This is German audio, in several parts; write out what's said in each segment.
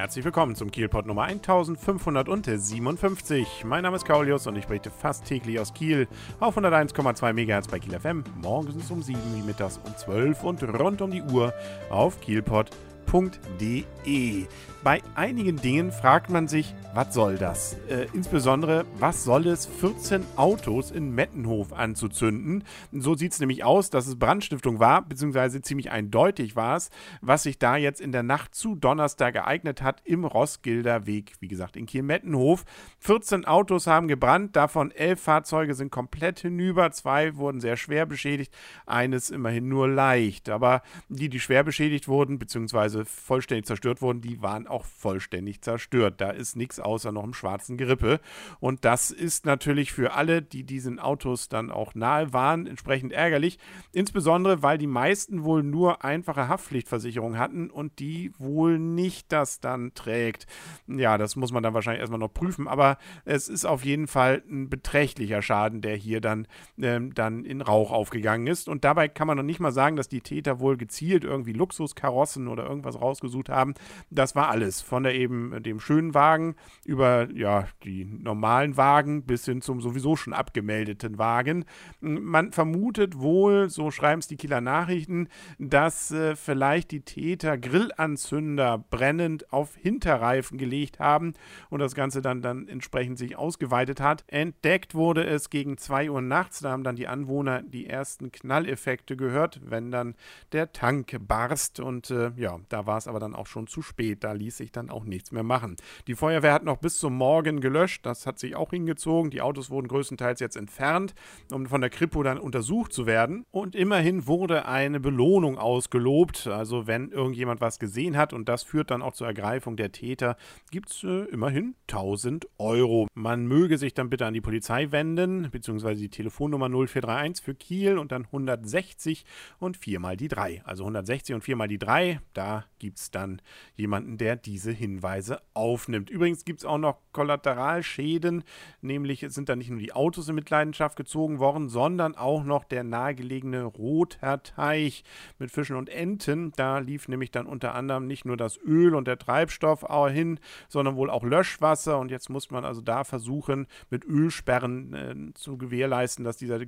Herzlich willkommen zum Kielpot Nummer 1557. Mein Name ist Kaulius und ich berichte fast täglich aus Kiel auf 101,2 MHz bei Kiel FM, morgens um 7 wie mittags um 12 und rund um die Uhr auf kielpot.de www.ftf.de. Bei einigen Dingen fragt man sich, was soll das? Äh, insbesondere, was soll es, 14 Autos in Mettenhof anzuzünden? So sieht es nämlich aus, dass es Brandstiftung war, beziehungsweise ziemlich eindeutig war es, was sich da jetzt in der Nacht zu Donnerstag ereignet hat im Roskilder Weg, wie gesagt, in Kiel-Mettenhof. 14 Autos haben gebrannt, davon 11 Fahrzeuge sind komplett hinüber, zwei wurden sehr schwer beschädigt, eines immerhin nur leicht. Aber die, die schwer beschädigt wurden, beziehungsweise vollständig zerstört wurden, die waren auch vollständig zerstört. Da ist nichts außer noch einem schwarzen Gerippe. Und das ist natürlich für alle, die diesen Autos dann auch nahe waren, entsprechend ärgerlich. Insbesondere, weil die meisten wohl nur einfache Haftpflichtversicherung hatten und die wohl nicht das dann trägt. Ja, das muss man dann wahrscheinlich erstmal noch prüfen. Aber es ist auf jeden Fall ein beträchtlicher Schaden, der hier dann, ähm, dann in Rauch aufgegangen ist. Und dabei kann man noch nicht mal sagen, dass die Täter wohl gezielt irgendwie Luxuskarossen oder irgendwas was rausgesucht haben. Das war alles. Von der eben dem schönen Wagen über ja, die normalen Wagen bis hin zum sowieso schon abgemeldeten Wagen. Man vermutet wohl, so schreiben es die Kieler Nachrichten, dass äh, vielleicht die Täter Grillanzünder brennend auf Hinterreifen gelegt haben und das Ganze dann, dann entsprechend sich ausgeweitet hat. Entdeckt wurde es gegen 2 Uhr nachts. Da haben dann die Anwohner die ersten Knalleffekte gehört, wenn dann der Tank barst. Und äh, ja, da war es aber dann auch schon zu spät. Da ließ sich dann auch nichts mehr machen. Die Feuerwehr hat noch bis zum Morgen gelöscht. Das hat sich auch hingezogen. Die Autos wurden größtenteils jetzt entfernt, um von der Kripo dann untersucht zu werden. Und immerhin wurde eine Belohnung ausgelobt. Also wenn irgendjemand was gesehen hat und das führt dann auch zur Ergreifung der Täter, gibt es äh, immerhin 1000 Euro. Man möge sich dann bitte an die Polizei wenden, beziehungsweise die Telefonnummer 0431 für Kiel und dann 160 und viermal die 3. Also 160 und viermal die 3. Da gibt es dann jemanden, der diese Hinweise aufnimmt. Übrigens gibt es auch noch Kollateralschäden, nämlich sind da nicht nur die Autos in Mitleidenschaft gezogen worden, sondern auch noch der nahegelegene Rother Teich mit Fischen und Enten. Da lief nämlich dann unter anderem nicht nur das Öl und der Treibstoff hin, sondern wohl auch Löschwasser. Und jetzt muss man also da versuchen, mit Ölsperren äh, zu gewährleisten, dass dieser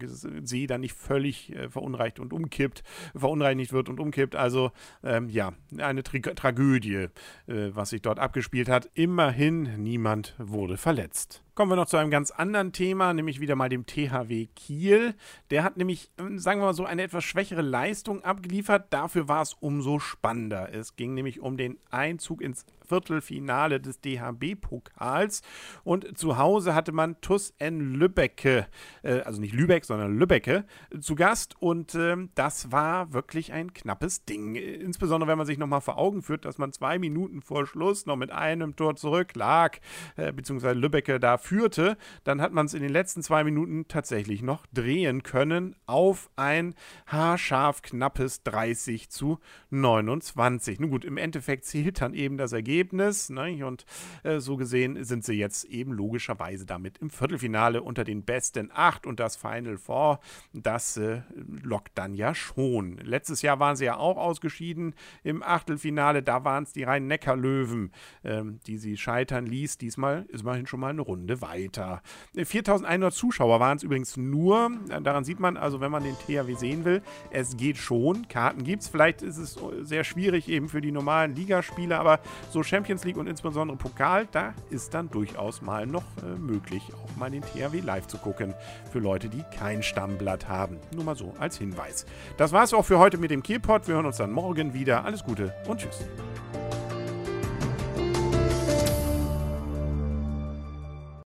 See dann nicht völlig äh, verunreicht und umkippt, verunreinigt wird und umkippt. Also ähm, ja, eine Tra Tragödie, äh, was sich dort abgespielt hat. Immerhin niemand wurde verletzt. Kommen wir noch zu einem ganz anderen Thema, nämlich wieder mal dem THW Kiel. Der hat nämlich, ähm, sagen wir mal so, eine etwas schwächere Leistung abgeliefert. Dafür war es umso spannender. Es ging nämlich um den Einzug ins Viertelfinale des DHB-Pokals. Und zu Hause hatte man TUS N Lübbecke, äh, also nicht Lübeck, sondern Lübbecke, zu Gast. Und äh, das war wirklich ein knappes Ding. Insbesondere, wenn man sich nochmal vor Augen führt, dass man zwei Minuten vor Schluss noch mit einem Tor zurück lag, äh, beziehungsweise Lübbecke da führte, dann hat man es in den letzten zwei Minuten tatsächlich noch drehen können auf ein haarscharf knappes 30 zu 29. Nun gut, im Endeffekt zählt dann eben das Ergebnis ne? und äh, so gesehen sind sie jetzt eben logischerweise damit im Viertelfinale unter den besten acht und das Final Four, das äh, lockt dann ja schon. Letztes Jahr waren sie ja auch ausgeschieden im Achtelfinale, da waren es die Rhein-Neckar-Löwen, ähm, die sie scheitern ließ. Diesmal ist immerhin schon mal eine Runde Runde weiter. 4100 Zuschauer waren es übrigens nur. Daran sieht man also, wenn man den THW sehen will, es geht schon. Karten gibt es. Vielleicht ist es sehr schwierig eben für die normalen Ligaspiele, aber so Champions League und insbesondere Pokal, da ist dann durchaus mal noch äh, möglich, auch mal den THW live zu gucken. Für Leute, die kein Stammblatt haben. Nur mal so als Hinweis. Das war es auch für heute mit dem Kielpot. Wir hören uns dann morgen wieder. Alles Gute und tschüss.